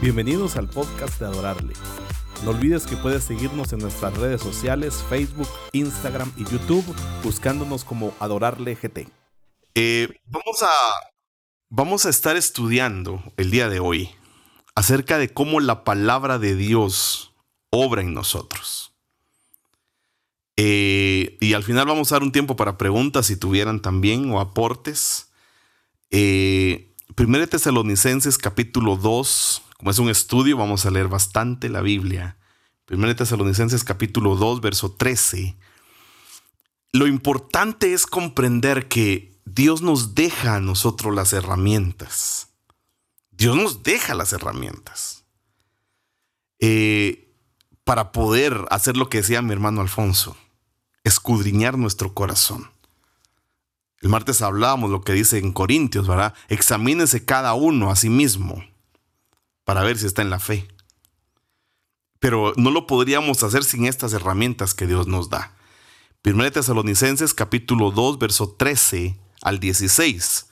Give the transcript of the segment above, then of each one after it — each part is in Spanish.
Bienvenidos al podcast de Adorarle. No olvides que puedes seguirnos en nuestras redes sociales, Facebook, Instagram y YouTube, buscándonos como Adorarle GT. Eh, vamos, a, vamos a estar estudiando el día de hoy acerca de cómo la palabra de Dios obra en nosotros. Eh, y al final vamos a dar un tiempo para preguntas si tuvieran también o aportes. Eh, Primero Tesalonicenses capítulo 2, como es un estudio, vamos a leer bastante la Biblia. Primero Tesalonicenses capítulo 2, verso 13. Lo importante es comprender que Dios nos deja a nosotros las herramientas. Dios nos deja las herramientas eh, para poder hacer lo que decía mi hermano Alfonso, escudriñar nuestro corazón. El martes hablábamos lo que dice en Corintios, ¿verdad? Examínese cada uno a sí mismo para ver si está en la fe. Pero no lo podríamos hacer sin estas herramientas que Dios nos da. 1 Tesalonicenses capítulo 2, verso 13 al 16.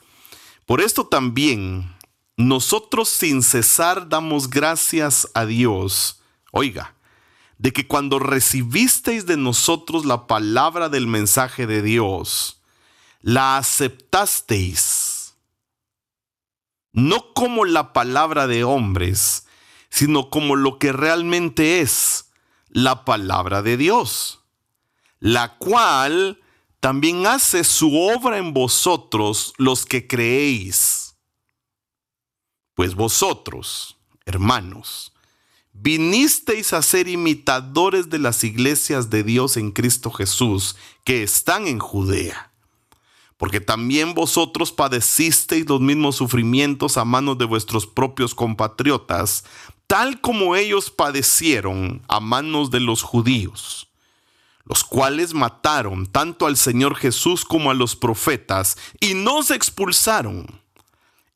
Por esto también nosotros sin cesar damos gracias a Dios. Oiga, de que cuando recibisteis de nosotros la palabra del mensaje de Dios, la aceptasteis, no como la palabra de hombres, sino como lo que realmente es la palabra de Dios, la cual también hace su obra en vosotros los que creéis. Pues vosotros, hermanos, vinisteis a ser imitadores de las iglesias de Dios en Cristo Jesús que están en Judea porque también vosotros padecisteis los mismos sufrimientos a manos de vuestros propios compatriotas, tal como ellos padecieron a manos de los judíos, los cuales mataron tanto al Señor Jesús como a los profetas, y nos expulsaron.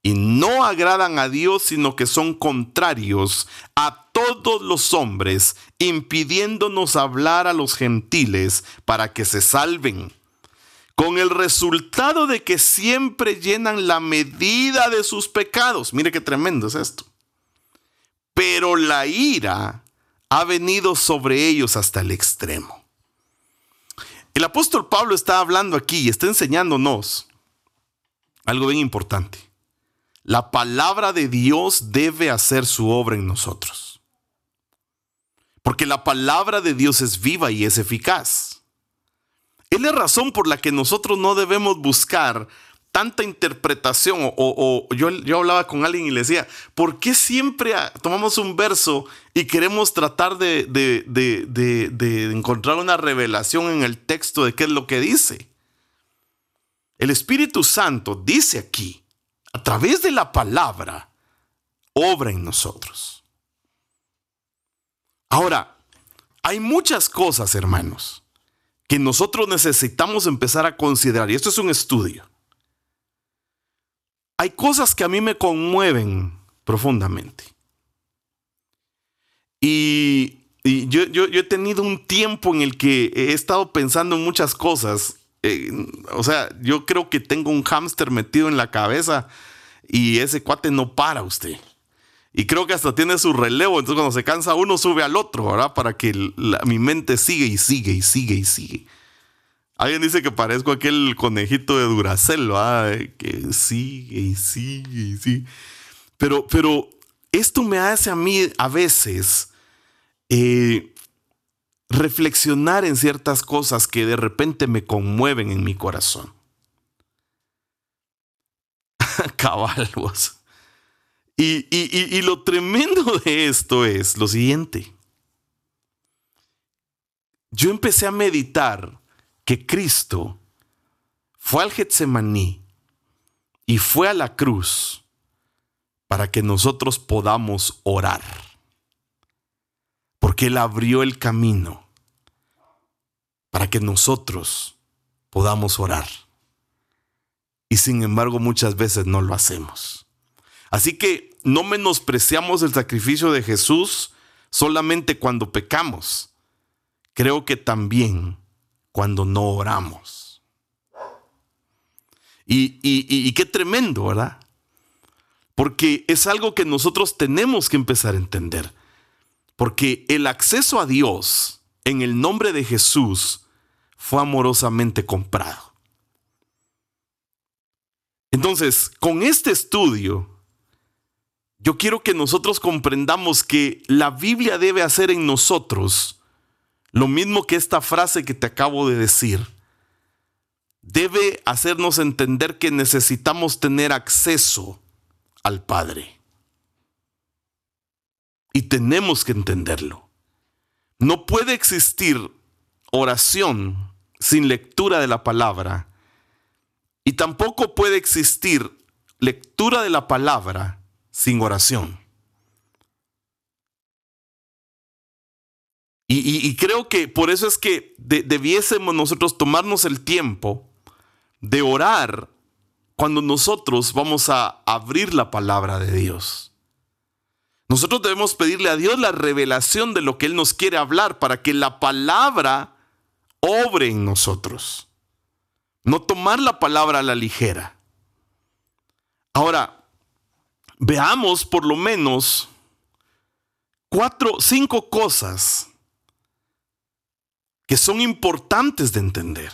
Y no agradan a Dios, sino que son contrarios a todos los hombres, impidiéndonos hablar a los gentiles para que se salven con el resultado de que siempre llenan la medida de sus pecados. Mire qué tremendo es esto. Pero la ira ha venido sobre ellos hasta el extremo. El apóstol Pablo está hablando aquí y está enseñándonos algo bien importante. La palabra de Dios debe hacer su obra en nosotros. Porque la palabra de Dios es viva y es eficaz. Es la razón por la que nosotros no debemos buscar tanta interpretación. O, yo, yo, hablaba con alguien y le decía, ¿por qué siempre tomamos un verso y queremos tratar de, de encontrar una revelación en el texto de qué es lo que dice? El Espíritu Santo dice aquí, a través de la palabra, obra en nosotros. Ahora, hay muchas cosas, hermanos que nosotros necesitamos empezar a considerar, y esto es un estudio. Hay cosas que a mí me conmueven profundamente. Y, yo, he tenido un tiempo en el que he estado pensando en muchas cosas. Eh, o sea, yo creo que tengo un hámster metido en la cabeza y ese cuate no para usted. Y creo que hasta tiene su relevo. Entonces, cuando se cansa uno, sube al otro, ¿verdad? Para que mi mente sigue y sigue y sigue y sigue. Alguien dice que parezco aquel conejito de Duracell, ¿verdad? Que sigue y sigue y sigue. Pero, pero esto me hace a mí a veces eh, reflexionar en ciertas cosas que de repente me conmueven en mi corazón. Caballos. Y, lo tremendo de esto es lo siguiente. Yo empecé a meditar que Cristo fue al Getsemaní y fue a la cruz para que nosotros podamos orar. Porque Él abrió el camino para que nosotros podamos orar. Y sin embargo muchas veces no lo hacemos. Así que no menospreciamos el sacrificio de Jesús solamente cuando pecamos. Creo que también cuando no oramos. Y, y, qué tremendo, ¿verdad? porque es algo que nosotros tenemos que empezar a entender. Porque el acceso a Dios en el nombre de Jesús fue amorosamente comprado. Entonces, con este estudio, yo quiero que nosotros comprendamos que la Biblia debe hacer en nosotros lo mismo que esta frase que te acabo de decir. Debe hacernos entender que necesitamos tener acceso al Padre. Y tenemos que entenderlo. No puede existir oración sin lectura de la palabra. Y tampoco puede existir lectura de la palabra sin oración. Y, creo que por eso es que debiésemos nosotros tomarnos el tiempo de orar cuando nosotros vamos a abrir la palabra de Dios. Nosotros debemos pedirle a Dios la revelación de lo que Él nos quiere hablar para que la palabra obre en nosotros. No tomar la palabra a la ligera. Ahora, veamos por lo menos cuatro, cinco cosas que son importantes de entender.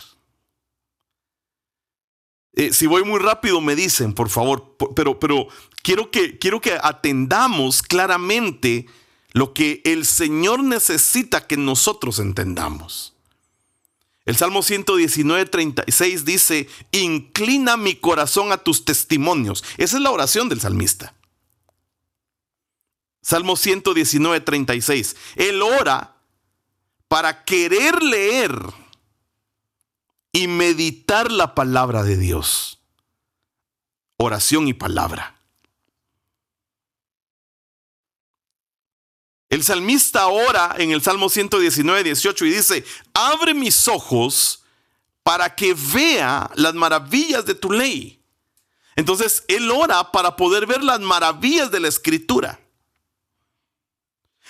Eh, si voy muy rápido me dicen, por favor, pero, pero quiero, que, quiero que atendamos claramente lo que el Señor necesita que nosotros entendamos. El Salmo 119, 36 dice, inclina mi corazón a tus testimonios. Esa es la oración del salmista. Salmo 119, 36. Él ora para querer leer y meditar la palabra de Dios. Oración y palabra. El salmista ora en el Salmo 119, 18 y dice, abre mis ojos para que vea las maravillas de tu ley. Entonces, él ora para poder ver las maravillas de la escritura.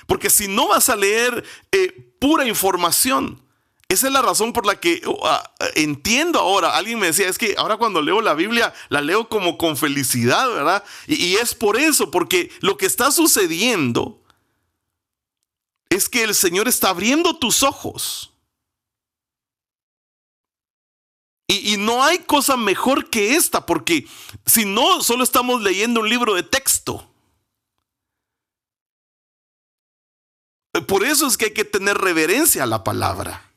Porque si no vas a leer eh, pura información, esa es la razón por la que uh, ah, entiendo ahora. Alguien me decía, es que ahora cuando leo la Biblia, la leo como con felicidad, ¿verdad? Y, es por eso, porque lo que está sucediendo es que el Señor está abriendo tus ojos. Y, y, no hay cosa mejor que esta, porque si no, solo estamos leyendo un libro de texto. Por eso es que hay que tener reverencia a la palabra.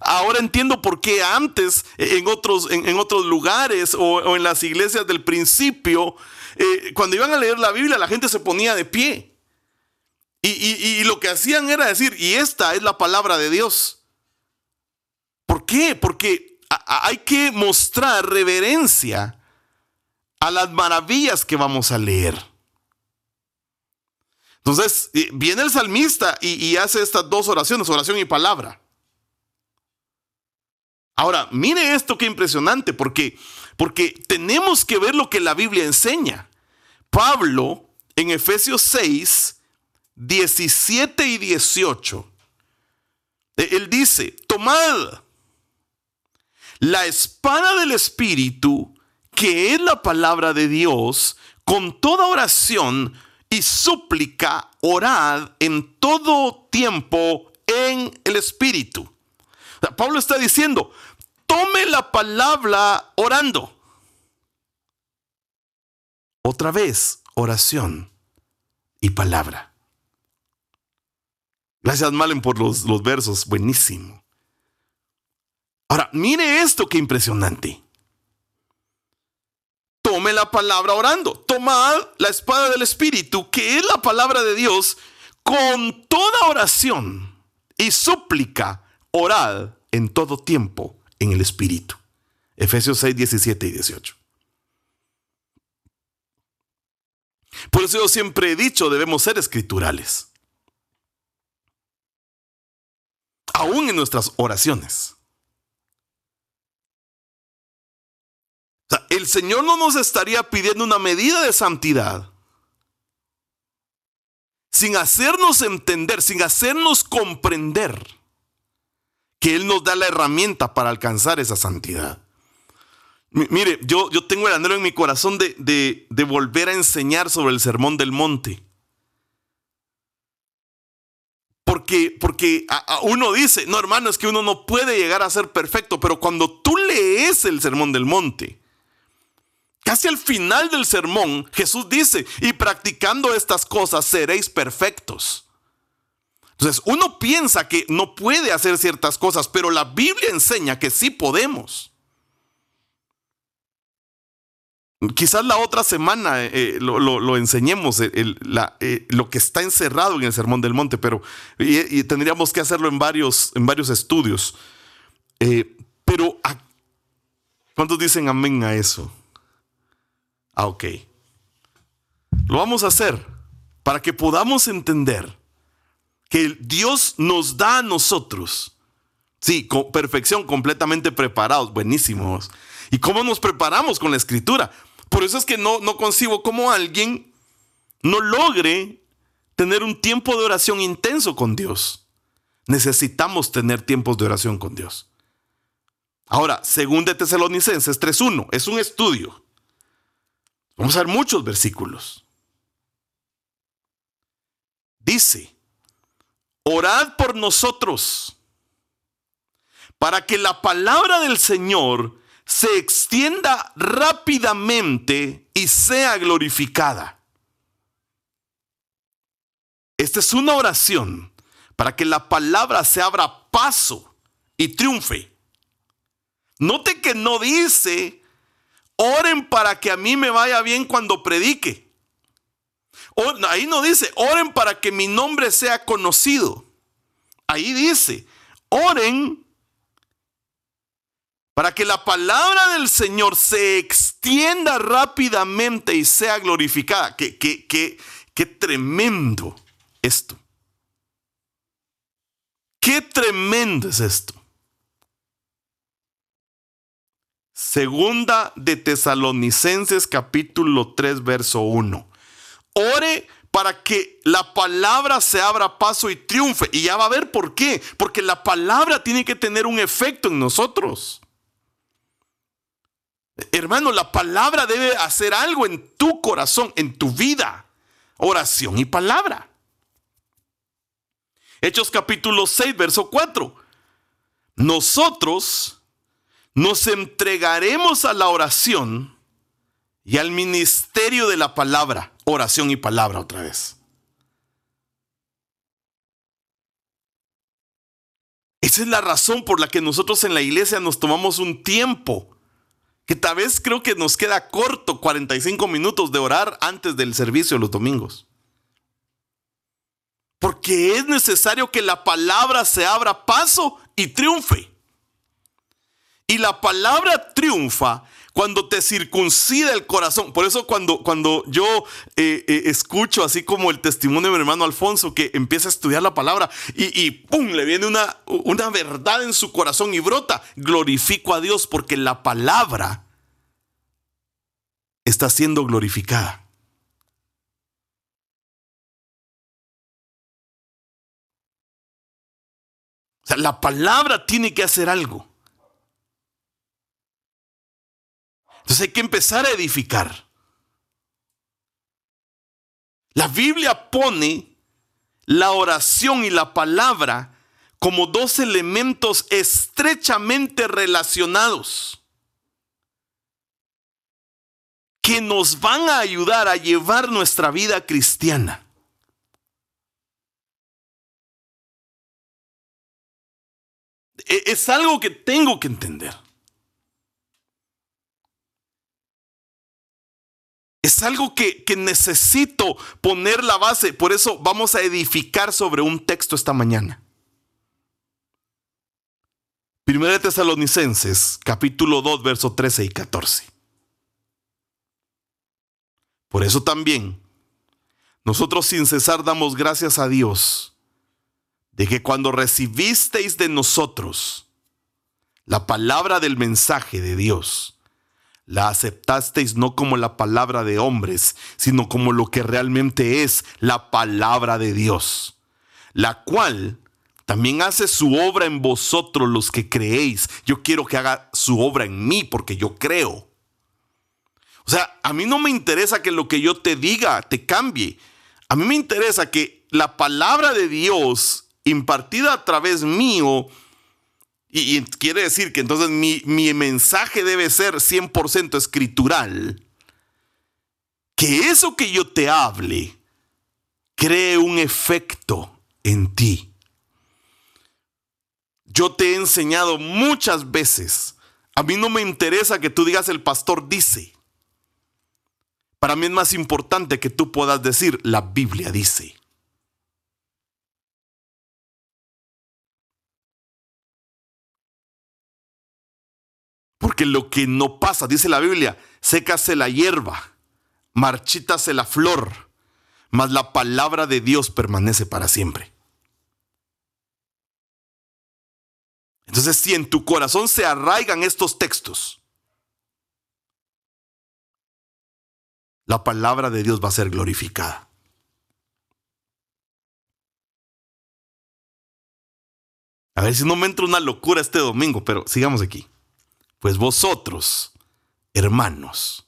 Ahora entiendo por qué antes en otros, en, otros lugares o, en las iglesias del principio, eh, cuando iban a leer la Biblia, la gente se ponía de pie. Y, lo que hacían era decir, y esta es la palabra de Dios. ¿Por qué? Porque hay que mostrar reverencia a las maravillas que vamos a leer. Entonces, eh, viene el salmista y, hace estas dos oraciones, oración y palabra. Ahora, mire esto qué impresionante, porque, porque tenemos que ver lo que la Biblia enseña. Pablo, en Efesios 6, 17 y 18, e, él dice, tomad la espada del Espíritu, que es la palabra de Dios, con toda oración y súplica, orad en todo tiempo en el Espíritu. Pablo está diciendo, tome la palabra orando. Otra vez, oración y palabra. Gracias, Malen, por los, los versos. Buenísimo. Ahora, mire esto que impresionante. Tome la palabra orando. Tomad la espada del Espíritu, que es la palabra de Dios, con toda oración y súplica. Orad en todo tiempo en el Espíritu. Efesios 6, 17 y 18. Por eso yo siempre he dicho, debemos ser escriturales. Aún en nuestras oraciones. el Señor no nos estaría pidiendo una medida de santidad sin hacernos entender, sin hacernos comprender que Él nos da la herramienta para alcanzar esa santidad. Mire, yo, yo tengo el anhelo en mi corazón de, de, volver a enseñar sobre el sermón del monte. Porque, uno dice, no hermano, es que uno no puede llegar a ser perfecto, pero cuando tú lees el sermón del monte, casi al final del sermón, Jesús dice, y practicando estas cosas seréis perfectos. Entonces, uno piensa que no puede hacer ciertas cosas, pero la Biblia enseña que sí podemos. Quizás la otra semana eh, lo, enseñemos, eh, eh, lo que está encerrado en el Sermón del Monte, pero tendríamos que hacerlo en varios, en varios estudios. pero, ¿cuántos dicen amén a eso? Ah, ok. Lo vamos a hacer para que podamos entender que Dios nos da a nosotros. Sí, con perfección, completamente preparados, buenísimos. ¿Y cómo nos preparamos con la escritura? Por eso es que no, no concibo cómo alguien no logre tener un tiempo de oración intenso con Dios. Necesitamos tener tiempos de oración con Dios. Ahora, según de Tesalonicenses 3.1, es un estudio. Vamos a ver muchos versículos. Dice, orad por nosotros para que la palabra del Señor se extienda rápidamente y sea glorificada. Esta es una oración para que la palabra se abra paso y triunfe. Note que no dice, oren para que a mí me vaya bien cuando predique ahí no dice, oren para que mi nombre sea conocido. Ahí dice, oren para que la palabra del Señor se extienda rápidamente y sea glorificada. Qué, qué, qué, qué tremendo esto. Qué tremendo es esto. Segunda de Tesalonicenses capítulo 3 verso 1. Ore para que la palabra se abra paso y triunfe. Y ya va a ver por qué. Porque la palabra tiene que tener un efecto en nosotros. Hermano, la palabra debe hacer algo en tu corazón, en tu vida. Oración y palabra. Hechos capítulo 6, verso 4. Nosotros nos entregaremos a la oración y al ministerio de la palabra oración y palabra otra vez. Esa es la razón por la que nosotros en la iglesia nos tomamos un tiempo, que tal vez creo que nos queda corto 45 minutos de orar antes del servicio los domingos. Porque es necesario que la palabra se abra paso y triunfe. Y la palabra triunfa cuando te circuncida el corazón. Por eso cuando, cuando yo eh, eh, escucho así como el testimonio de mi hermano Alfonso que empieza a estudiar la palabra y, y ¡pum! le viene una, una verdad en su corazón y brota. Glorifico a Dios porque la palabra está siendo glorificada. O sea, la palabra tiene que hacer algo. Entonces hay que empezar a edificar. La Biblia pone la oración y la palabra como dos elementos estrechamente relacionados que nos van a ayudar a llevar nuestra vida cristiana. E-, es algo que tengo que entender. Es algo que, necesito poner la base. Por eso vamos a edificar sobre un texto esta mañana. Primera de Tesalonicenses, capítulo 2, versos 13 y 14. Por eso también, nosotros sin cesar damos gracias a Dios de que cuando recibisteis de nosotros la palabra del mensaje de Dios, la aceptasteis no como la palabra de hombres, sino como lo que realmente es la palabra de Dios, la cual también hace su obra en vosotros los que creéis. Yo quiero que haga su obra en mí porque yo creo. O sea, a mí no me interesa que lo que yo te diga te cambie. A mí me interesa que la palabra de Dios impartida a través mío, y, quiere decir que entonces mi, mi mensaje debe ser 100% escritural, que eso que yo te hable cree un efecto en ti. Yo te he enseñado muchas veces. A mí no me interesa que tú digas el pastor dice. Para mí es más importante que tú puedas decir la Biblia dice. Porque lo que no pasa, dice la Biblia, sécase la hierba, marchítase la flor, mas la palabra de Dios permanece para siempre. Entonces, si en tu corazón se arraigan estos textos, la palabra de Dios va a ser glorificada. A ver si no me entra una locura este domingo, pero sigamos aquí. Pues vosotros, hermanos,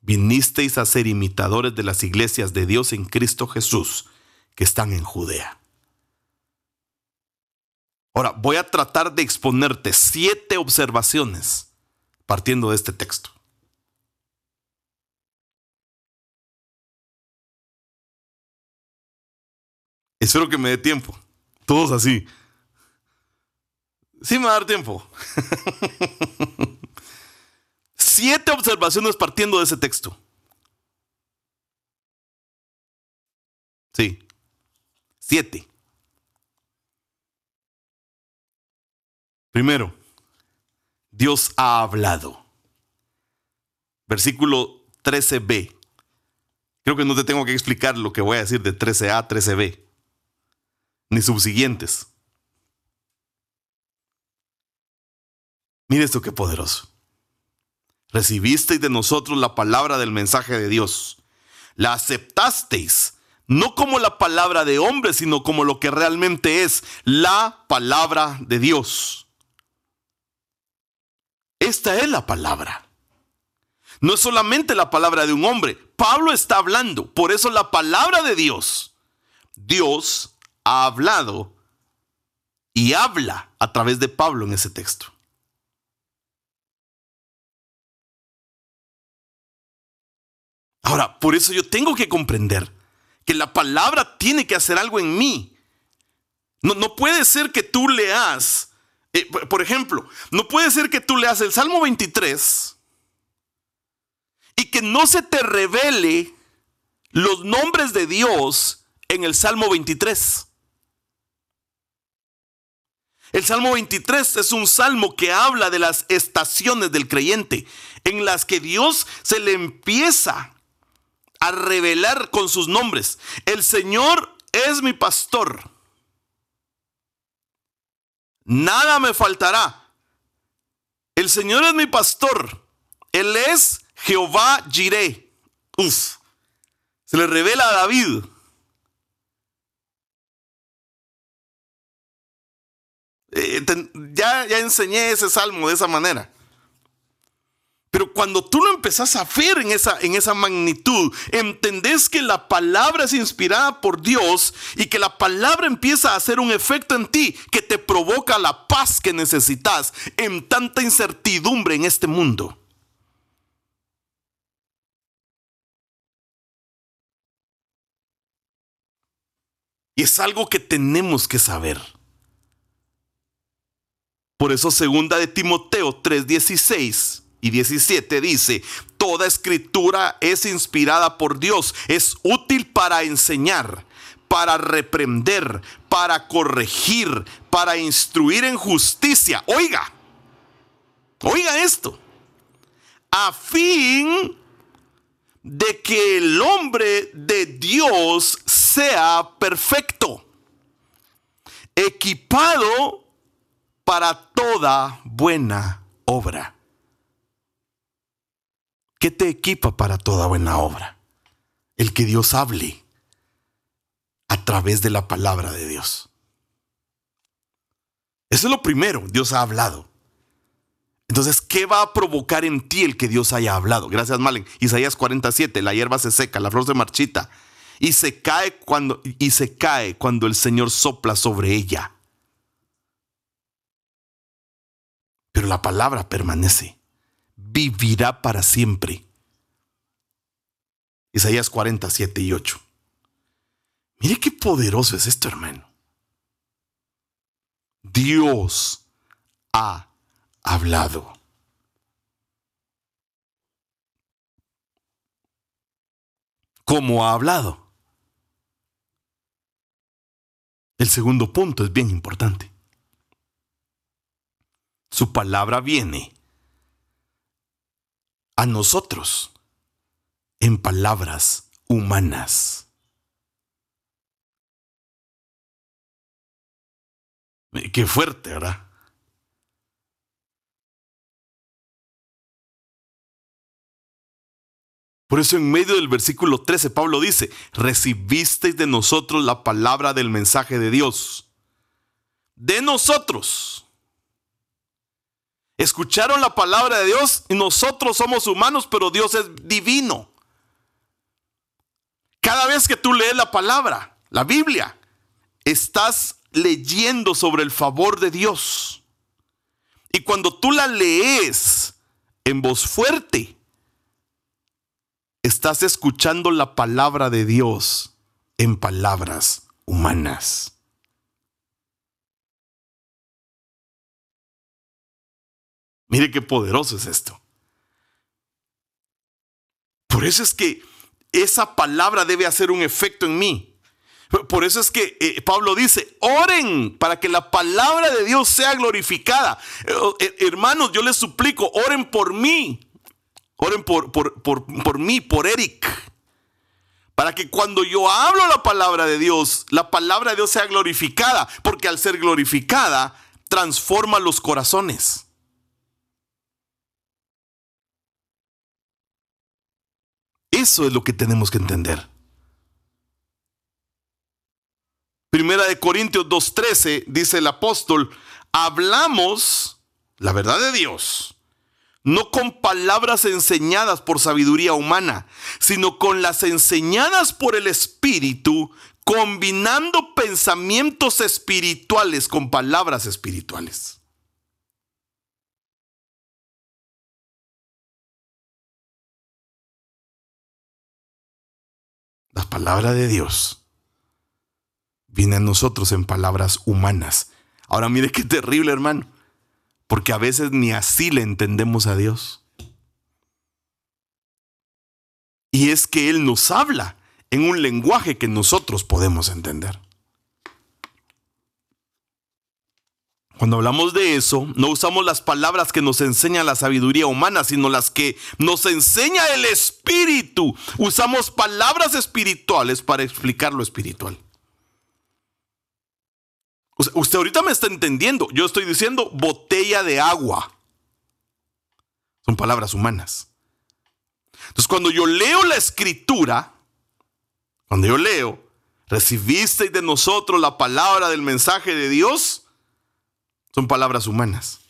vinisteis a ser imitadores de las iglesias de Dios en Cristo Jesús que están en Judea. Ahora, voy a tratar de exponerte siete observaciones partiendo de este texto. Espero que me dé tiempo. Todos así. Sí me va a dar tiempo. siete observaciones partiendo de ese texto. Sí. Siete. Primero, Dios ha hablado. Versículo 13b. Creo que no te tengo que explicar lo que voy a decir de 13a a 13b, ni subsiguientes. Mire esto qué poderoso. Recibisteis de nosotros la palabra del mensaje de Dios. La aceptasteis no como la palabra de hombre, sino como lo que realmente es la palabra de Dios esta es la palabra. No es solamente la palabra de un hombre. Pablo está hablando. Por eso la palabra de Dios. Dios ha hablado y habla a través de Pablo en ese texto. Ahora, por eso yo tengo que comprender que la palabra tiene que hacer algo en mí. No, no puede ser que tú leas eh, por ejemplo, no puede ser que tú leas el Salmo 23 y que no se te revele los nombres de Dios en el Salmo 23. El Salmo 23 es un salmo que habla de las estaciones del creyente, en las que Dios se le empieza a revelar con sus nombres. El Señor es mi pastor nada me faltará. El Señor es mi pastor. Él es Jehová Jireh. Uf. Se le revela a David. Eh, ya, ya enseñé ese salmo de esa manera. Pero cuando tú lo empezás a ver en esa, en esa magnitud, entendés que la palabra es inspirada por Dios y que la palabra empieza a hacer un efecto en ti que te provoca la paz que necesitas en tanta incertidumbre en este mundo. Y es algo que tenemos que saber. Por eso segunda de Timoteo 3:16 y 17 dice, toda escritura es inspirada por Dios, es útil para enseñar, para reprender, para corregir, para instruir en justicia. Oiga, oiga esto, a fin de que el hombre de Dios sea perfecto, equipado para toda buena obra. ¿Qué te equipa para toda buena obra? El que Dios hable a través de la palabra de Dios. Eso es lo primero, Dios ha hablado. Entonces, ¿qué va a provocar en ti el que Dios haya hablado? Gracias, Malen. Isaías 47, la hierba se seca, la flor se marchita y se cae cuando y se cae cuando el Señor sopla sobre ella. Pero la palabra permanece, vivirá para siempre. Isaías 47 y 8. Mire qué poderoso es esto, hermano. Dios ha hablado. ¿Cómo ha hablado? El segundo punto es bien importante. Su palabra viene a nosotros en palabras humanas. Qué fuerte, ¿verdad? Por eso en medio del versículo 13 Pablo dice, recibisteis de nosotros la palabra del mensaje de Dios. De nosotros. Escucharon la palabra de Dios y nosotros somos humanos, pero Dios es divino. Cada vez que tú lees la palabra, la Biblia, estás leyendo sobre el favor de Dios. Y cuando tú la lees en voz fuerte, estás escuchando la palabra de Dios en palabras humanas. Mire qué poderoso es esto. Por eso es que esa palabra debe hacer un efecto en mí. Por eso es que eh, Pablo dice, oren para que la palabra de Dios sea glorificada. Eh, eh, hermanos, yo les suplico, oren por mí. Oren por, por, por, mí, por Eric. Para que cuando yo hablo la palabra de Dios, la palabra de Dios sea glorificada. Porque al ser glorificada, transforma los corazones. Eso es lo que tenemos que entender. Primera de Corintios 2.13 dice el apóstol, hablamos la verdad de Dios no con palabras enseñadas por sabiduría humana, sino con las enseñadas por el Espíritu, combinando pensamientos espirituales con palabras espirituales. La palabra de Dios viene a nosotros en palabras humanas. Ahora mire qué terrible, hermano porque a veces ni así le entendemos a Dios. Y es que Él nos habla en un lenguaje que nosotros podemos entender. Cuando hablamos de eso, no usamos las palabras que nos enseña la sabiduría humana, sino las que nos enseña el Espíritu. Usamos palabras espirituales para explicar lo espiritual usted ahorita me está entendiendo. Yo estoy diciendo botella de agua. Son palabras humanas. Entonces, cuando yo leo la escritura, cuando yo leo, recibisteis de nosotros la palabra del mensaje de Dios, son palabras humanas.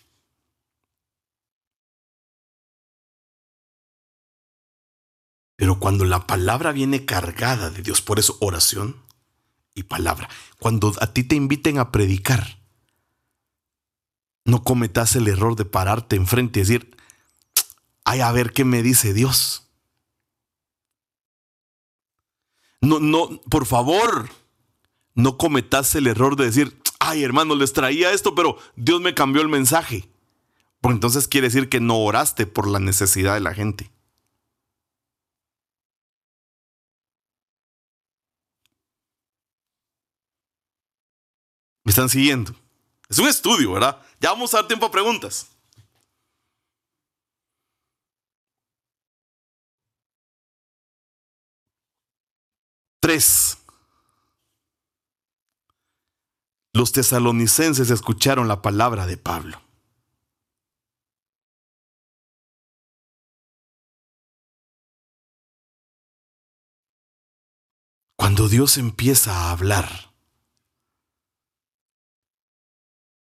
Pero cuando la palabra viene cargada de Dios, por eso oración, y palabra. Cuando a ti te inviten a predicar, no cometas el error de pararte enfrente y decir, ay, a ver qué me dice Dios. No, no, por favor, no cometas el error de decir, ay, hermano, les traía esto, pero Dios me cambió el mensaje. Porque entonces quiere decir que no oraste por la necesidad de la gente. ¿Me están siguiendo? Es un estudio, ¿verdad? Ya vamos a dar tiempo a preguntas. Tres. Los tesalonicenses escucharon la palabra de Pablo. Cuando Dios empieza a hablar,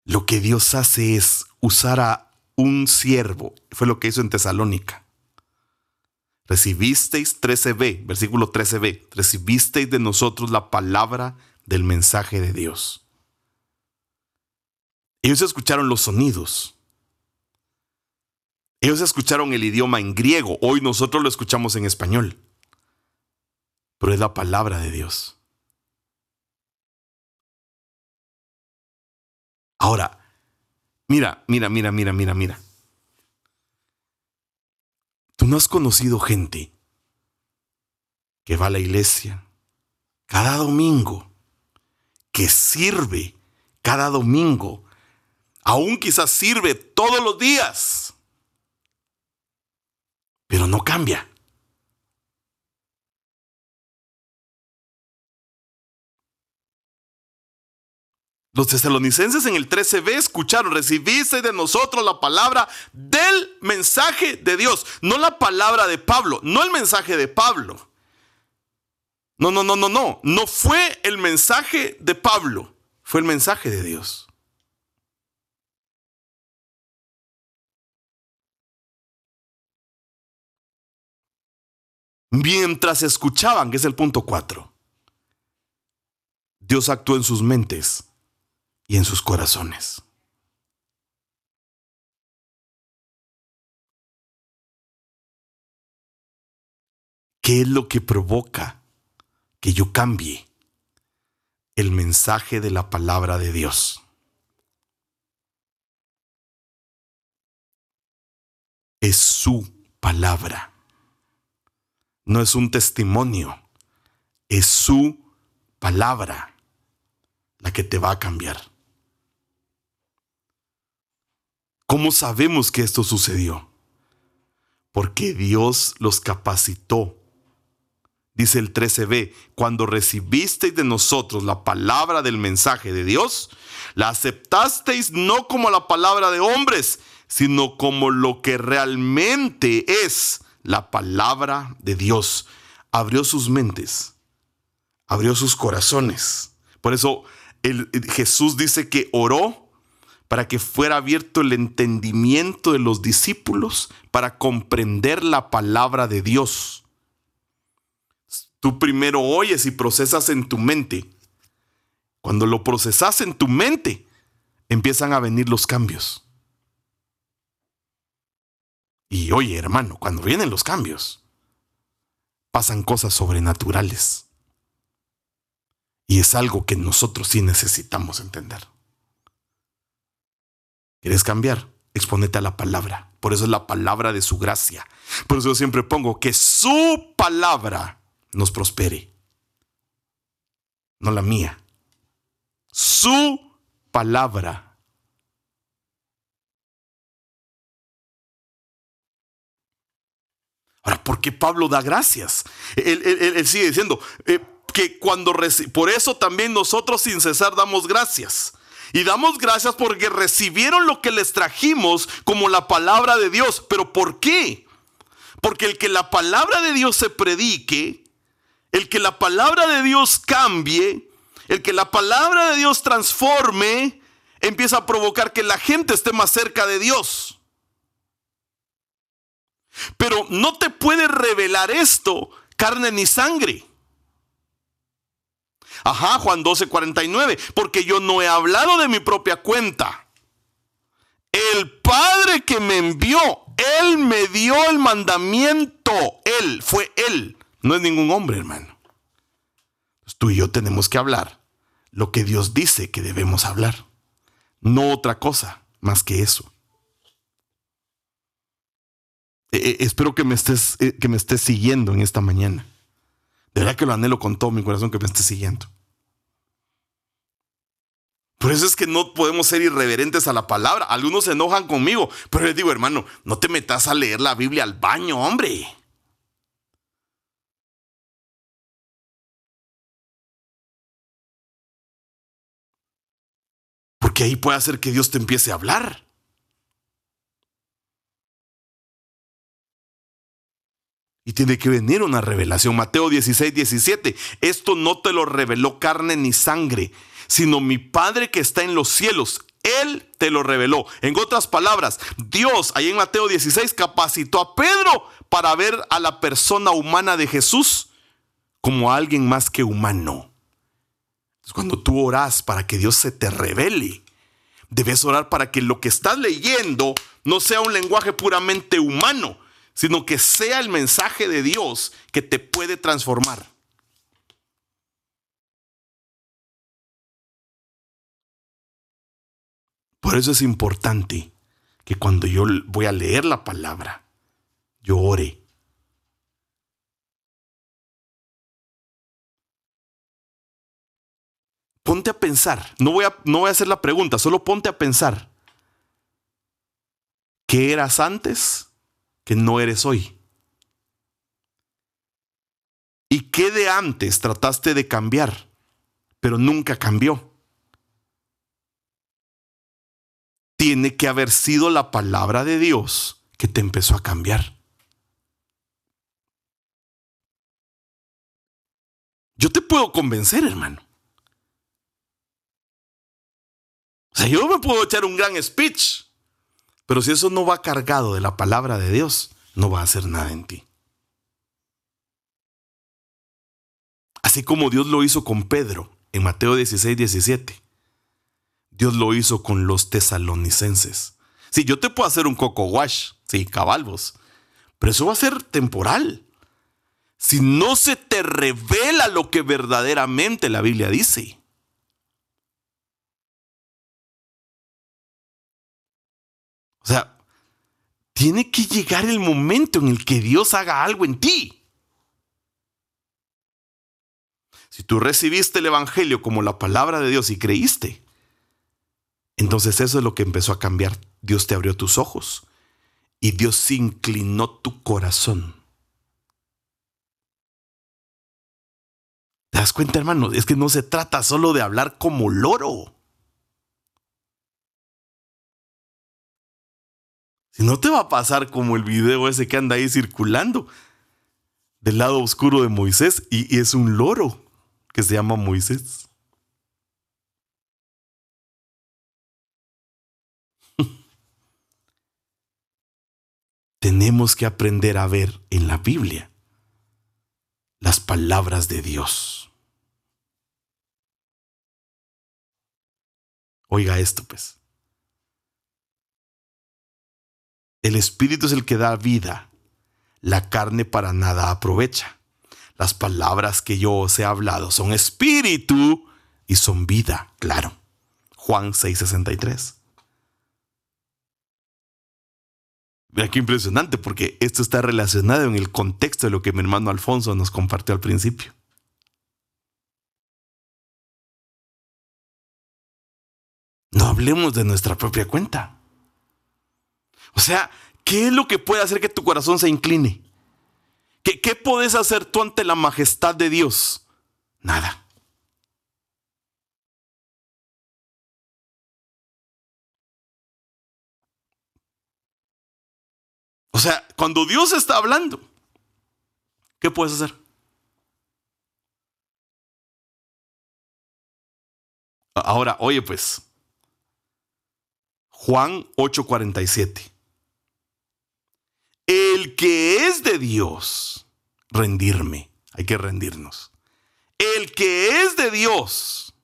lo que Dios hace es usar a un siervo. Fue lo que hizo en Tesalónica. Recibisteis 13b, versículo 13b, recibisteis de nosotros la palabra del mensaje de Dios. Ellos escucharon los sonidos. Ellos escucharon el idioma en griego. Hoy nosotros lo escuchamos en español. Pero es la palabra de Dios. Ahora, mira, mira, mira, mira, mira, mira. Tú no has conocido gente que va a la iglesia cada domingo, que sirve cada domingo, aún quizás sirve todos los días, pero no cambia. Los tesalonicenses en el 13b escucharon, recibiste de nosotros la palabra del mensaje de Dios, no la palabra de Pablo, no el mensaje de Pablo. No, no, no, no, no, no fue el mensaje de Pablo, fue el mensaje de Dios. Mientras escuchaban, que es el punto 4, Dios actuó en sus mentes y en sus corazones. ¿Qué es lo que provoca que yo cambie el mensaje de la palabra de Dios? Es su palabra. No es un testimonio, es su palabra la que te va a cambiar. ¿Cómo sabemos que esto sucedió? Porque Dios los capacitó. Dice el 13b, cuando recibisteis de nosotros la palabra del mensaje de Dios, la aceptasteis no como la palabra de hombres, sino como lo que realmente es la palabra de Dios. Abrió sus mentes, abrió sus corazones. Por eso el, Jesús dice que oró para que fuera abierto el entendimiento de los discípulos para comprender la palabra de Dios. Tú primero oyes y procesas en tu mente. Cuando lo procesas en tu mente, empiezan a venir los cambios. Y oye, hermano, cuando vienen los cambios, pasan cosas sobrenaturales. Y es algo que nosotros sí necesitamos entender. ¿Quieres cambiar? Exponete a la palabra. Por eso es la palabra de su gracia. Por eso yo siempre pongo que su palabra nos prospere. No la mía. Su palabra. Ahora, ¿por qué Pablo da gracias? Él, sigue diciendo eh, que cuando... Por eso también nosotros sin cesar damos gracias y damos gracias porque recibieron lo que les trajimos como la palabra de Dios. ¿Pero por qué? Porque el que la palabra de Dios se predique, el que la palabra de Dios cambie, el que la palabra de Dios transforme, empieza a provocar que la gente esté más cerca de Dios. Pero no te puede revelar esto carne ni sangre. Ajá, Juan 12, 49, porque yo no he hablado de mi propia cuenta. El Padre que me envió, Él me dio el mandamiento. Él, fue Él. No es ningún hombre, hermano. Tú y yo tenemos que hablar lo que Dios dice que debemos hablar. No otra cosa más que eso. Eh, eh, espero que me, estés, eh, que me estés siguiendo en esta mañana. De verdad que lo anhelo con todo mi corazón que me estés siguiendo. Por eso es que no podemos ser irreverentes a la palabra. Algunos se enojan conmigo, pero les digo, hermano, no te metas a leer la Biblia al baño, hombre. Porque ahí puede hacer que Dios te empiece a hablar. Y tiene que venir una revelación. Mateo 16, 17. Esto no te lo reveló carne ni sangre, sino mi Padre que está en los cielos. Él te lo reveló. En otras palabras, Dios, ahí en Mateo 16, capacitó a Pedro para ver a la persona humana de Jesús como alguien más que humano. Cuando tú oras para que Dios se te revele, debes orar para que lo que estás leyendo no sea un lenguaje puramente humano, sino que sea el mensaje de Dios que te puede transformar. Por eso es importante que cuando yo voy a leer la palabra, yo ore ponte a pensar. No voy a, no voy a hacer la pregunta, solo ponte a pensar. ¿Qué eras antes que no eres hoy? ¿Y qué de antes trataste de cambiar, pero nunca cambió? Tiene que haber sido la palabra de Dios que te empezó a cambiar. Yo te puedo convencer, hermano. O sea, yo me puedo echar un gran speech, pero si eso no va cargado de la palabra de Dios, no va a hacer nada en ti. Así como Dios lo hizo con Pedro en Mateo 16, 17. Dios lo hizo con los tesalonicenses. Si sí, yo te puedo hacer un coco wash, sí, cabalvos, pero eso va a ser temporal. Si no se te revela lo que verdaderamente la Biblia dice. O sea, tiene que llegar el momento en el que Dios haga algo en ti. Si tú recibiste el Evangelio como la palabra de Dios y creíste, entonces eso es lo que empezó a cambiar. Dios te abrió tus ojos y Dios inclinó tu corazón. ¿Te das cuenta, hermano? Es que no se trata solo de hablar como loro. Si no te va a pasar como el video ese que anda ahí circulando del lado oscuro de Moisés y, es un loro que se llama Moisés. Tenemos que aprender a ver en la Biblia las palabras de Dios. Oiga esto, pues. El espíritu es el que da vida. La carne para nada aprovecha. Las palabras que yo os he hablado son espíritu y son vida, claro. Juan 6:63. Mira qué impresionante, porque esto está relacionado en el contexto de lo que mi hermano Alfonso nos compartió al principio. No hablemos de nuestra propia cuenta. O sea, ¿qué es lo que puede hacer que tu corazón se incline? ¿Qué, qué puedes hacer tú ante la majestad de Dios? Nada. O sea, cuando Dios está hablando, ¿qué puedes hacer? Ahora, oye pues, Juan 8:47 el que es de Dios, rendirme. Hay que rendirnos. El que es de Dios,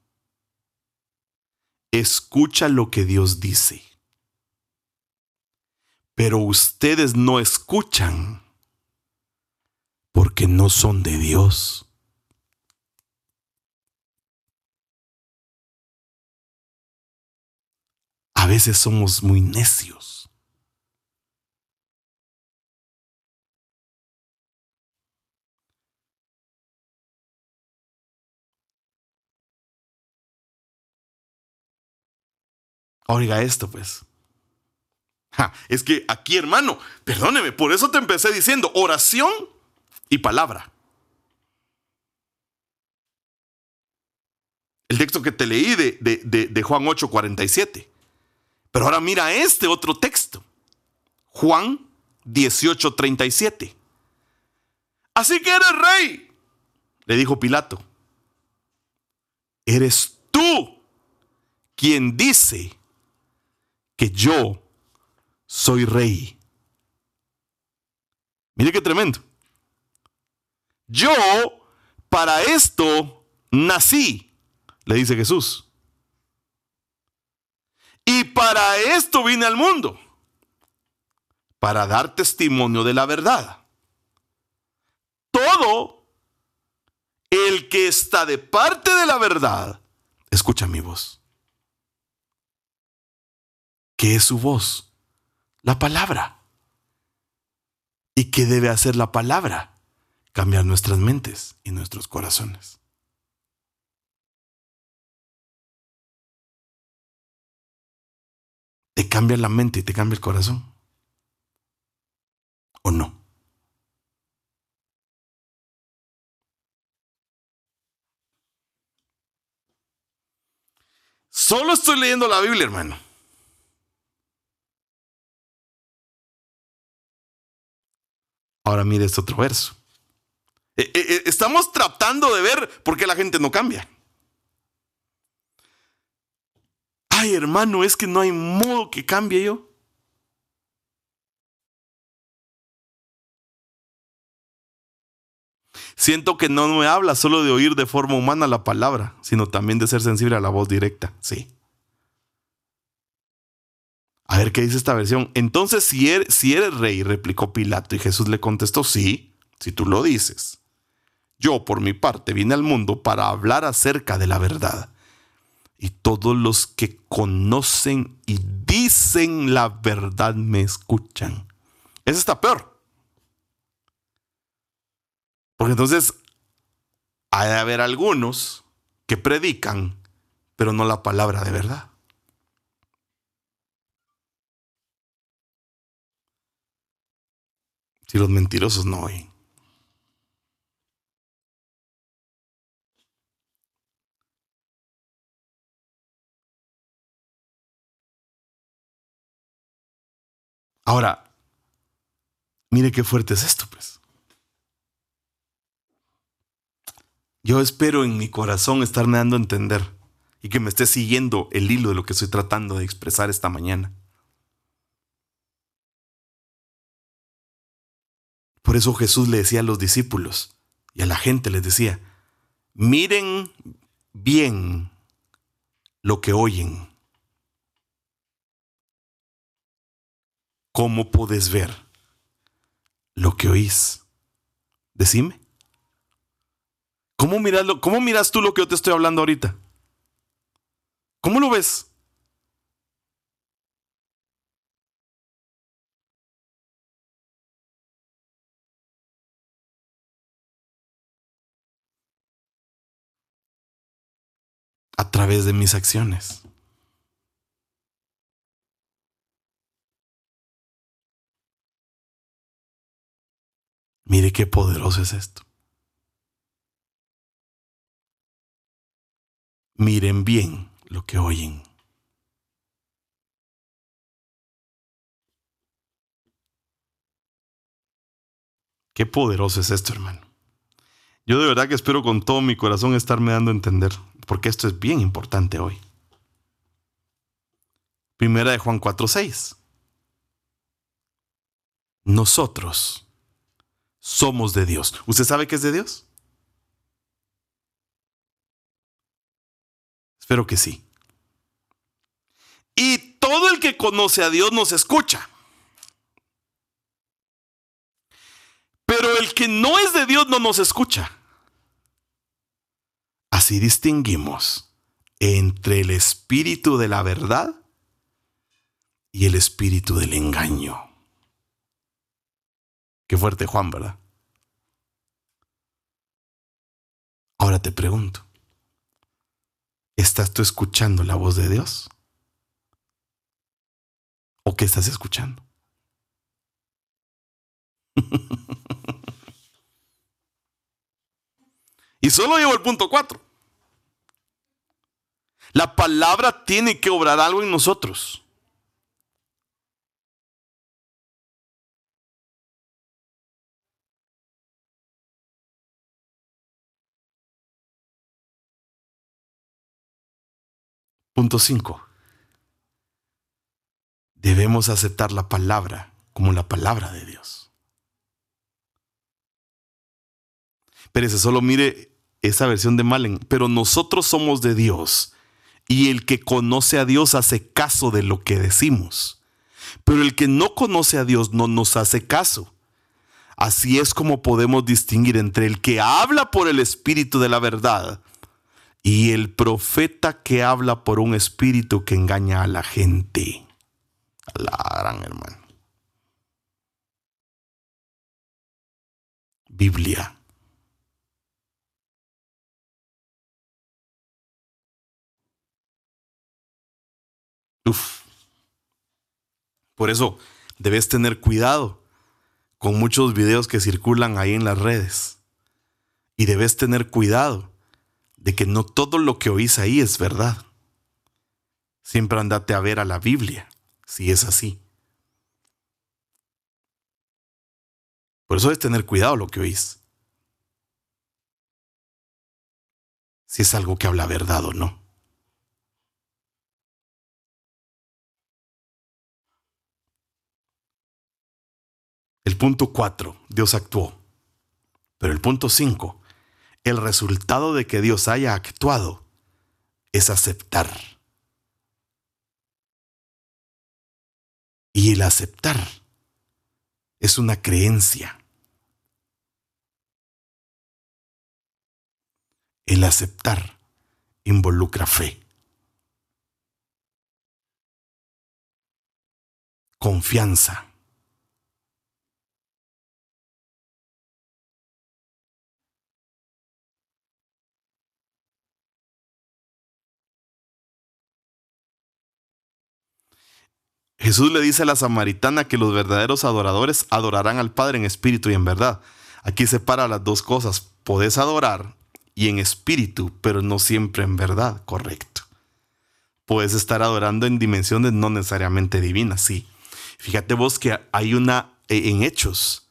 escucha lo que Dios dice. Pero ustedes no escuchan porque no son de Dios. A veces somos muy necios. Oiga esto, pues. es que aquí, hermano, perdóneme, por eso te empecé diciendo oración y palabra. El texto que te leí de, de, de Juan 8, 47. Pero ahora mira este otro texto. Juan 18, 37. Así que eres rey, le dijo Pilato. Eres tú quien dice que yo soy rey. Mire qué tremendo. Yo para esto nací, le dice Jesús. Y para esto vine al mundo, para dar testimonio de la verdad. Todo el que está de parte de la verdad, escucha mi voz. ¿Qué es su voz? La palabra. ¿Y qué debe hacer la palabra? cambiar nuestras mentes y nuestros corazones. ¿Te cambia la mente y te cambia el corazón? ¿O no? Solo estoy leyendo la Biblia, hermano. Ahora mire este otro verso. Eh, eh, eh, estamos tratando de ver por qué la gente no cambia. Ay, hermano, es que no hay modo que cambie yo. Siento que no me habla solo de oír de forma humana la palabra, sino también de ser sensible a la voz directa. Sí. A ver qué dice esta versión. Entonces, si eres, si eres rey, replicó Pilato, y Jesús le contestó, sí, si tú lo dices. Yo, por mi parte, vine al mundo para hablar acerca de la verdad. Y todos los que conocen y dicen la verdad me escuchan. Eso está peor. Porque entonces hay de haber algunos que predican, pero no la palabra de verdad. Si los mentirosos no oyen. Ahora, mire qué fuerte es esto, pues. Yo espero en mi corazón estarme dando a entender y que me esté siguiendo el hilo de lo que estoy tratando de expresar esta mañana. Por eso Jesús le decía a los discípulos y a la gente les decía, miren bien lo que oyen. ¿Cómo puedes ver lo que oís? Decime. ¿Cómo miras, ¿Cómo miras tú lo que yo te estoy hablando ahorita? ¿Cómo lo ves? A través de mis acciones. Mire qué poderoso es esto. Miren bien lo que oyen. Qué poderoso es esto, hermano. Yo de verdad que espero con todo mi corazón estarme dando a entender, porque esto es bien importante hoy. Primera de Juan 4:6. Nosotros somos de Dios. ¿Usted sabe que es de Dios? Espero que sí. Y todo el que conoce a Dios nos escucha. Pero el que no es de Dios no nos escucha. Así distinguimos entre el espíritu de la verdad y el espíritu del engaño. Qué fuerte Juan, ¿verdad? Ahora te pregunto, ¿estás tú escuchando la voz de Dios? ¿O qué estás escuchando? y solo llevo el punto 4. La palabra tiene que obrar algo en nosotros. Punto 5. debemos aceptar la palabra como la palabra de Dios. Pero ese solo mire esa versión de Malen. Pero nosotros somos de Dios y el que conoce a Dios hace caso de lo que decimos. Pero el que no conoce a Dios no nos hace caso. Así es como podemos distinguir entre el que habla por el espíritu de la verdad y el profeta que habla por un espíritu que engaña a la gente. A la gran hermano. Biblia. Uf. Por eso debes tener cuidado con muchos videos que circulan ahí en las redes. Y debes tener cuidado de que no todo lo que oís ahí es verdad. Siempre andate a ver a la Biblia, si es así. Por eso debes tener cuidado lo que oís. Si es algo que habla verdad o no. El punto 4, Dios actuó. Pero el punto 5, el resultado de que Dios haya actuado es aceptar. Y el aceptar es una creencia. El aceptar involucra fe. Confianza. Jesús le dice a la samaritana que los verdaderos adoradores adorarán al Padre en espíritu y en verdad. Aquí separa las dos cosas. Podés adorar y en espíritu, pero no siempre en verdad, correcto. Puedes estar adorando en dimensiones no necesariamente divinas, sí. Fíjate vos que hay una, eh, en Hechos,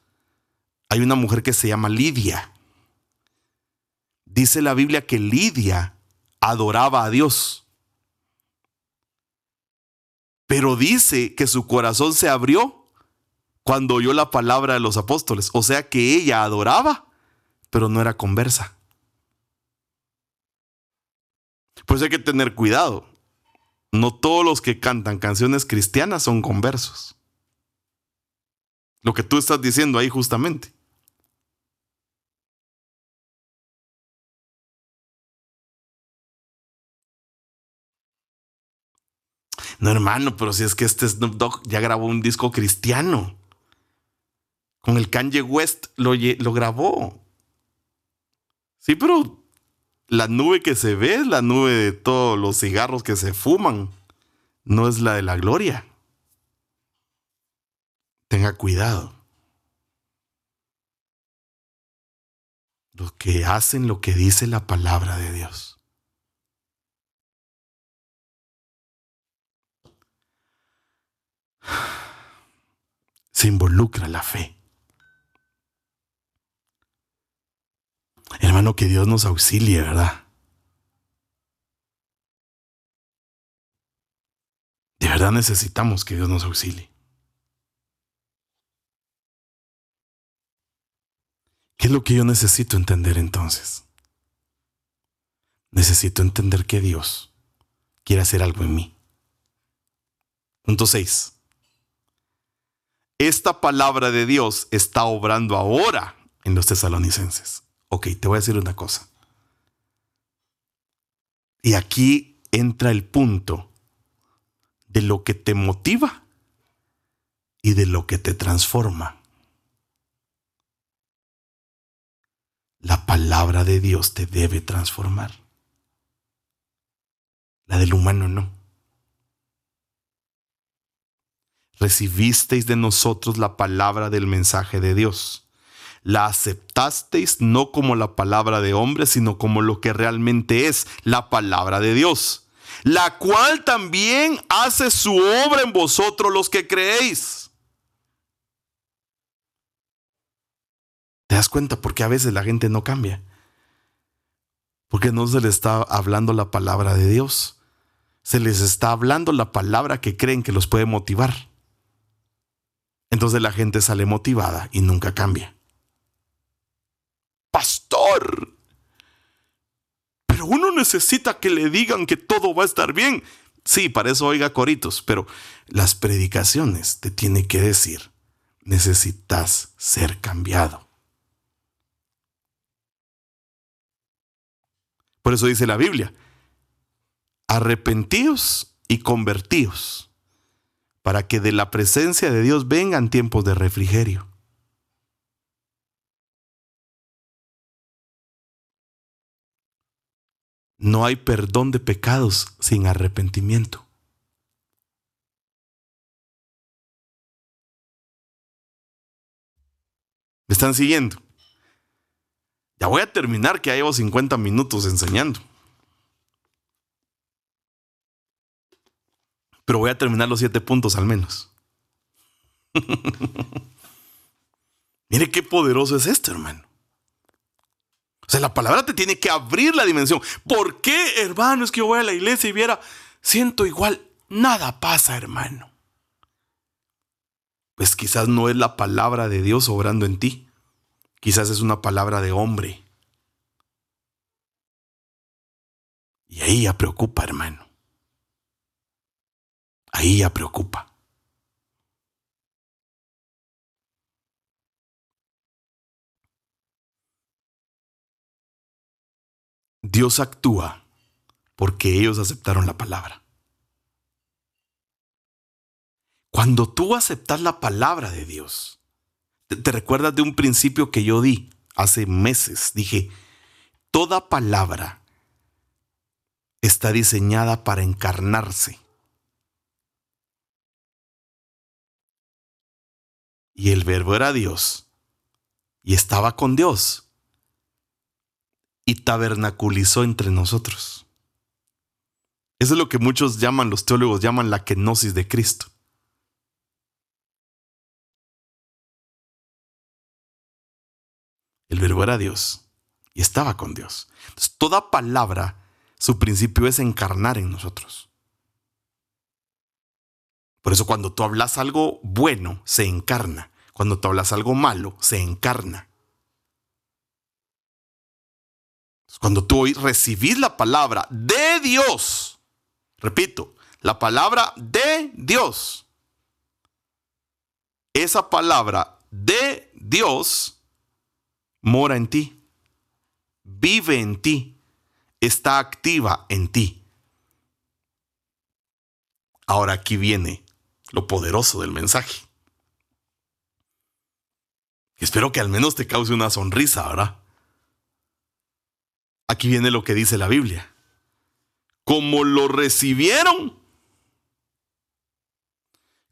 hay una mujer que se llama Lidia. Dice la Biblia que Lidia adoraba a Dios pero dice que su corazón se abrió cuando oyó la palabra de los apóstoles. O sea que ella adoraba, pero no era conversa. Pues hay que tener cuidado. No todos los que cantan canciones cristianas son conversos. Lo que tú estás diciendo ahí justamente. No, hermano, pero si es que este Snoop Dogg ya grabó un disco cristiano. Con el Kanye West lo, grabó. Sí, pero la nube que se ve es la nube de todos los cigarros que se fuman. No es la de la gloria. Tenga cuidado. Los que hacen lo que dice la palabra de Dios. Se involucra la fe. Hermano, que Dios nos auxilie, ¿verdad? De verdad necesitamos que Dios nos auxilie. ¿Qué es lo que yo necesito entender entonces? Necesito entender que Dios quiere hacer algo en mí. Punto 6 esta palabra de Dios está obrando ahora en los tesalonicenses. Ok, te voy a decir una cosa. Y aquí entra el punto de lo que te motiva y de lo que te transforma. La palabra de Dios te debe transformar. La del humano no. Recibisteis de nosotros la palabra del mensaje de Dios. La aceptasteis no como la palabra de hombre, sino como lo que realmente es la palabra de Dios, la cual también hace su obra en vosotros los que creéis. ¿Te das cuenta por qué a veces la gente no cambia? Porque no se le está hablando la palabra de Dios. se les está hablando la palabra que creen que los puede motivar. Entonces la gente sale motivada y nunca cambia. Pastor, pero uno necesita que le digan que todo va a estar bien. Sí, para eso oiga coritos, pero las predicaciones te tienen que decir, necesitas ser cambiado. Por eso dice la Biblia, arrepentíos y convertíos, para que de la presencia de Dios vengan tiempos de refrigerio. No hay perdón de pecados sin arrepentimiento. ¿Me están siguiendo? Ya voy a terminar que ya llevo 50 minutos enseñando. Pero voy a terminar los siete puntos al menos. Mire qué poderoso es esto, hermano. O sea, la palabra te tiene que abrir la dimensión. ¿Por qué, hermano? Es que yo voy a la iglesia y viera, siento igual, nada pasa, hermano. Pues quizás no es la palabra de Dios obrando en ti. Quizás es una palabra de hombre. Y ahí ya preocupa, hermano. Ahí ya preocupa. Dios actúa porque ellos aceptaron la palabra. Cuando tú aceptas la palabra de Dios, ¿Te, recuerdas de un principio que yo di hace meses? Dije, toda palabra está diseñada para encarnarse. Y el verbo era Dios. Y estaba con Dios. Y tabernaculizó entre nosotros. Eso es lo que muchos llaman, los teólogos llaman la kenosis de Cristo. El verbo era Dios y estaba con Dios. Entonces, toda palabra, su principio es encarnar en nosotros. Por eso cuando tú hablas algo bueno, se encarna. Cuando tú hablas algo malo, se encarna. Cuando tú hoy recibís la palabra de Dios, repito, la palabra de Dios, esa palabra de Dios mora en ti, vive en ti, está activa en ti. Ahora aquí viene lo poderoso del mensaje. Espero que al menos te cause una sonrisa, ¿verdad? Aquí viene lo que dice la Biblia. Como lo recibieron,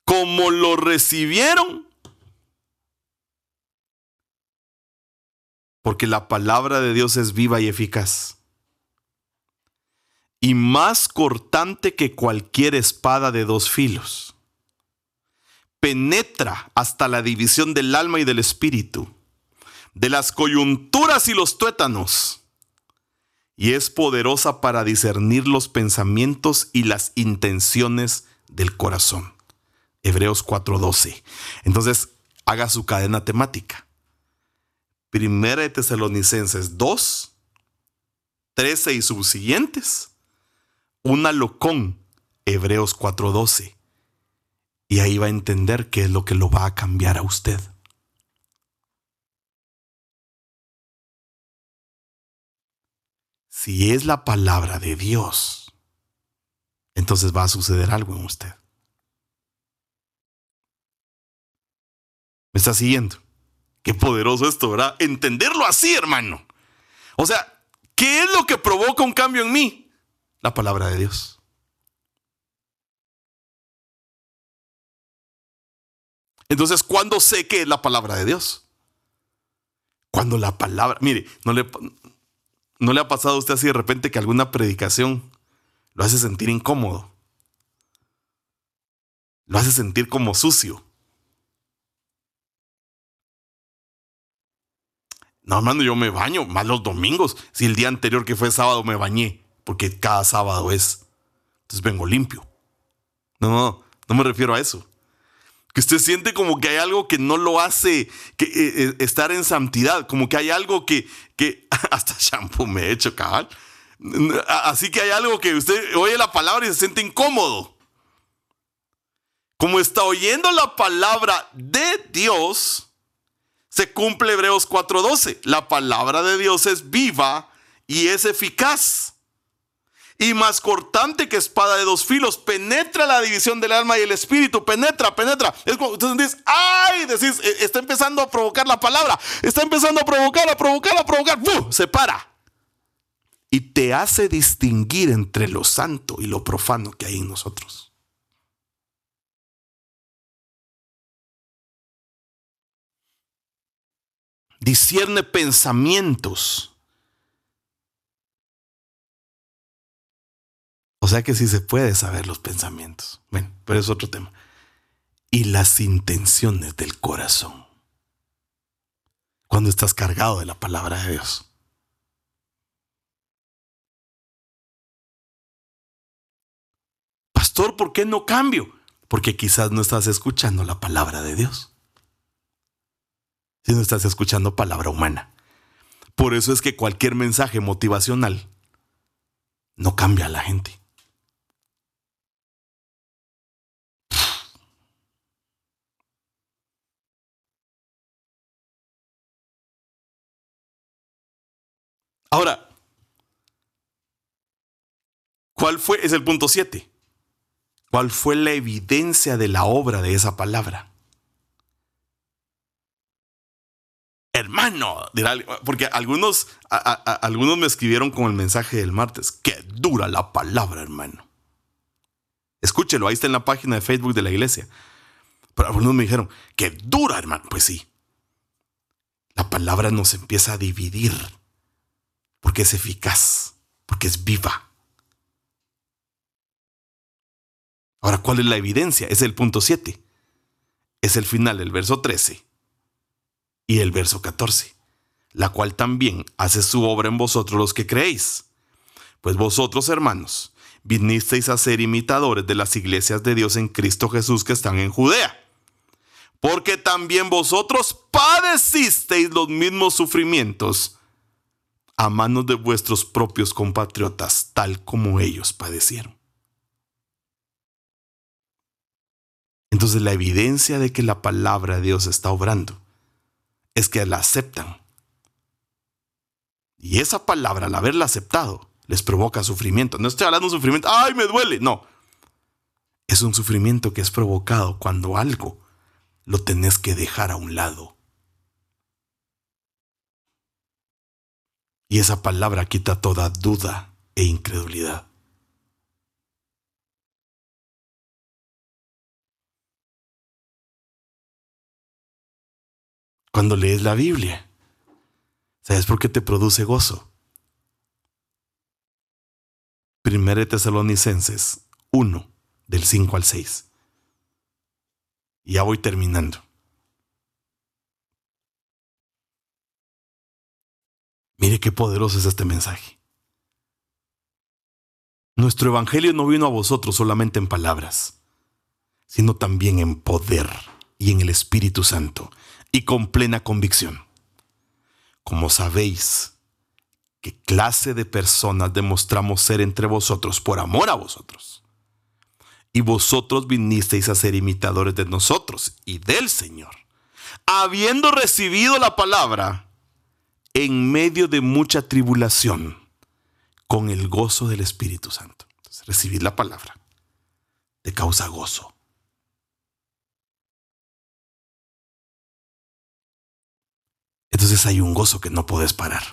como lo recibieron, porque la palabra de Dios es viva y eficaz. Y más cortante que cualquier espada de dos filos. Penetra hasta la división del alma y del espíritu, de las coyunturas y los tuétanos, y es poderosa para discernir los pensamientos y las intenciones del corazón. Hebreos 4:12. Entonces, haga su cadena temática. Primera de Tesalonicenses 2, 13 y subsiguientes, una locón, Hebreos 4:12. Y ahí va a entender qué es lo que lo va a cambiar a usted. Si es la palabra de Dios, entonces va a suceder algo en usted. ¿Me está siguiendo? Qué poderoso esto, ¿verdad? Entenderlo así, hermano. O sea, ¿qué es lo que provoca un cambio en mí? La palabra de Dios. Entonces, ¿cuándo sé que es la palabra de Dios? Cuando la palabra, mire, no le, no le ha pasado a usted así de repente que alguna predicación lo hace sentir incómodo, lo hace sentir como sucio. No, hermano, yo me baño, más los domingos. Si el día anterior que fue sábado me bañé, porque cada sábado es. entonces vengo limpio. No, no me refiero a eso. Que usted siente como que hay algo que no lo hace que, eh, eh, estar en santidad, como que hay algo que, que hasta shampoo me he hecho, cabal. Así que hay algo que usted oye la palabra y se siente incómodo. Como está oyendo la palabra de Dios, se cumple Hebreos 4:12. La palabra de Dios es viva y es eficaz y más cortante que espada de dos filos, penetra la división del alma y el espíritu, penetra, penetra. Es entonces dices, ay, decís, eh, está empezando a provocar la palabra, está empezando a provocar, a provocar, a provocar, se para. Y te hace distinguir entre lo santo y lo profano que hay en nosotros. Discierne pensamientos O sea que sí se puede saber los pensamientos. Bueno, pero es otro tema. Y las intenciones del corazón. Cuando estás cargado de la palabra de Dios. Pastor, ¿por qué no cambio? Porque quizás no estás escuchando la palabra de Dios. Si no estás escuchando palabra humana. Por eso es que cualquier mensaje motivacional no cambia a la gente. Ahora, ¿cuál fue? Es el punto 7. ¿Cuál fue la evidencia de la obra de esa palabra? Hermano, porque algunos, algunos me escribieron con el mensaje del martes. Qué dura la palabra, hermano. Escúchelo, ahí está en la página de Facebook de la iglesia. Pero algunos me dijeron, qué dura, hermano. Pues sí. La palabra nos empieza a dividir porque es eficaz, porque es viva. Ahora, ¿cuál es la evidencia? Es el punto 7. Es el final del verso 13 y el verso 14, la cual también hace su obra en vosotros los que creéis. Pues vosotros, hermanos, vinisteis a ser imitadores de las iglesias de Dios en Cristo Jesús que están en Judea. Porque también vosotros padecisteis los mismos sufrimientos a manos de vuestros propios compatriotas, tal como ellos padecieron. Entonces la evidencia de que la palabra de Dios está obrando es que la aceptan. Y esa palabra, al haberla aceptado, les provoca sufrimiento. No estoy hablando de un sufrimiento, ¡ay, me duele! No. Es un sufrimiento que es provocado cuando algo lo tenés que dejar a un lado Y esa palabra quita toda duda e incredulidad. Cuando lees la Biblia, ¿sabes por qué te produce gozo? Primero Tesalonicenses 1, del 5 al 6. Ya voy terminando. Mire qué poderoso es este mensaje. Nuestro Evangelio no vino a vosotros solamente en palabras, sino también en poder y en el Espíritu Santo, y con plena convicción. Como sabéis, qué clase de personas demostramos ser entre vosotros por amor a vosotros. Y vosotros vinisteis a ser imitadores de nosotros y del Señor, habiendo recibido la palabra, en medio de mucha tribulación con el gozo del Espíritu Santo. recibir la palabra te causa gozo. Entonces hay un gozo que no puedes parar.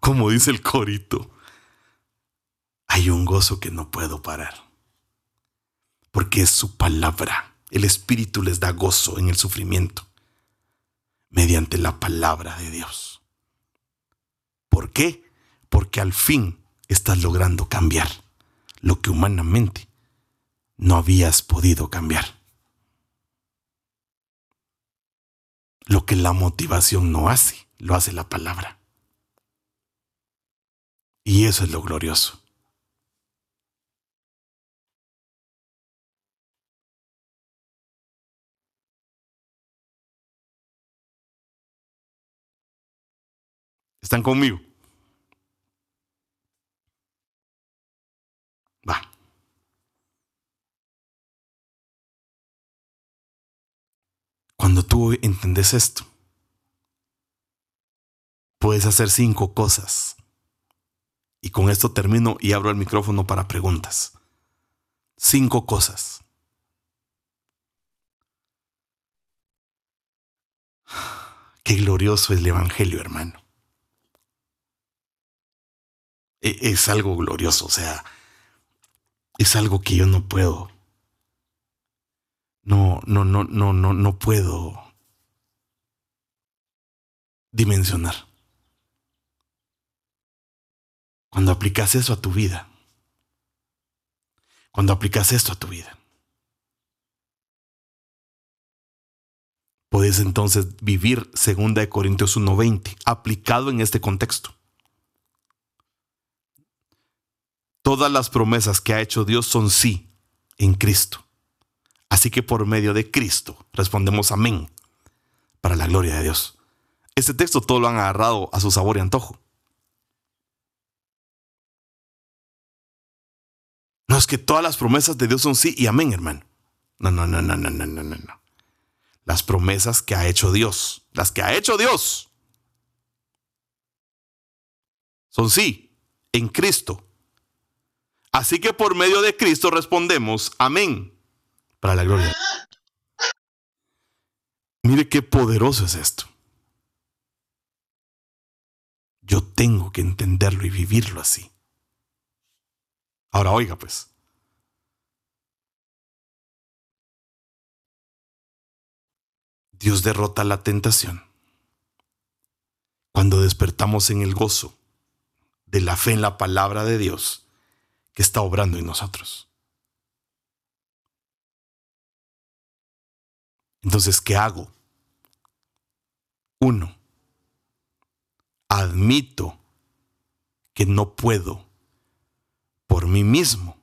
Como dice el corito, hay un gozo que no puedo parar. Porque es su palabra. El Espíritu les da gozo en el sufrimiento mediante la palabra de Dios. ¿Por qué? Porque al fin estás logrando cambiar lo que humanamente no habías podido cambiar. Lo que la motivación no hace, lo hace la palabra. Y eso es lo glorioso. ¿Están conmigo? Va. Cuando tú entiendes esto, puedes hacer cinco cosas. Y con esto termino y abro el micrófono para preguntas. Cinco cosas. Qué glorioso es el Evangelio, hermano. E, es algo glorioso, o sea, es algo que yo no puedo. No, no, no, no, no, no puedo dimensionar. Cuando aplicas eso a tu vida. Cuando aplicas esto a tu vida. Puedes entonces vivir 2 Corintios 1:20 aplicado en este contexto. Todas las promesas que ha hecho Dios son sí en Cristo. Así que por medio de Cristo respondemos amén para la gloria de Dios. Este texto todo lo han agarrado a su sabor y antojo. No es que todas las promesas de Dios son sí y amén, hermano. No, no, no, no, no, no, no, no. Las promesas que ha hecho Dios, las que ha hecho Dios, son sí en Cristo. Así que por medio de Cristo respondemos, amén, para la gloria. Mire qué poderoso es esto. Yo tengo que entenderlo y vivirlo así. Ahora oiga pues. Dios derrota la tentación cuando despertamos en el gozo de la fe en la palabra de Dios que está obrando en nosotros. Entonces, ¿qué hago? Uno, admito que no puedo por mí mismo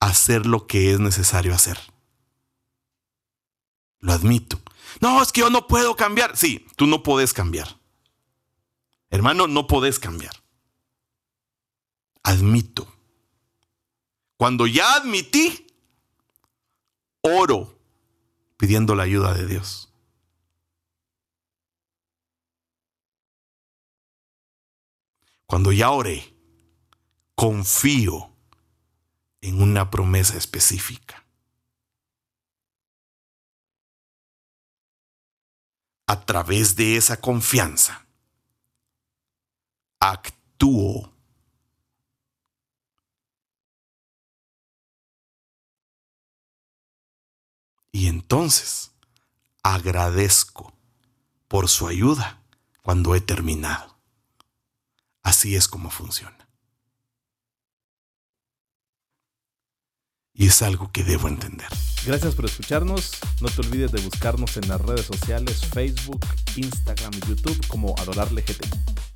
hacer lo que es necesario hacer. Lo admito. No, es que yo no puedo cambiar. Sí, tú no puedes cambiar. Hermano, no puedes cambiar. Admito cuando ya admití, oro pidiendo la ayuda de Dios. Cuando ya oré, confío en una promesa específica. A través de esa confianza, actúo Y entonces agradezco por su ayuda cuando he terminado. Así es como funciona. Y es algo que debo entender. Gracias por escucharnos. No te olvides de buscarnos en las redes sociales Facebook, Instagram y YouTube como Adorarle GT.